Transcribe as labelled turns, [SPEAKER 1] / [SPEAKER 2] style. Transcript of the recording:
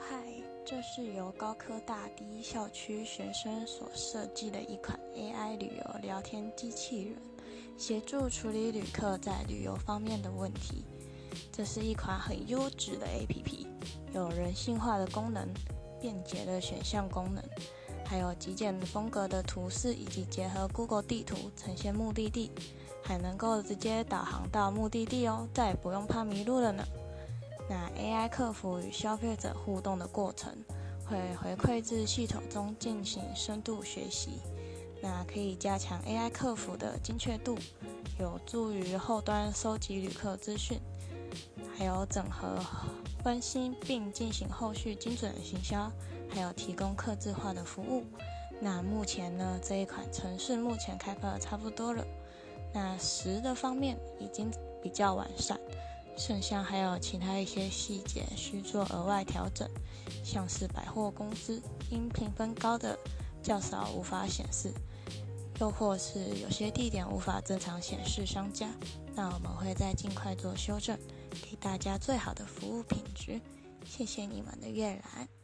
[SPEAKER 1] 嗨，这是由高科大第一校区学生所设计的一款 AI 旅游聊天机器人，协助处理旅客在旅游方面的问题。这是一款很优质的 APP，有人性化的功能、便捷的选项功能，还有极简风格的图示，以及结合 Google 地图呈现目的地，还能够直接导航到目的地哦，再也不用怕迷路了呢。客服与消费者互动的过程，会回馈至系统中进行深度学习，那可以加强 AI 客服的精确度，有助于后端收集旅客资讯，还有整合分析并进行后续精准的行销，还有提供客制化的服务。那目前呢，这一款城市目前开发的差不多了，那实的方面已经比较完善。剩下还有其他一些细节需做额外调整，像是百货公司因评分高的较少无法显示，又或是有些地点无法正常显示商家，那我们会再尽快做修正，给大家最好的服务品质。谢谢你们的阅览。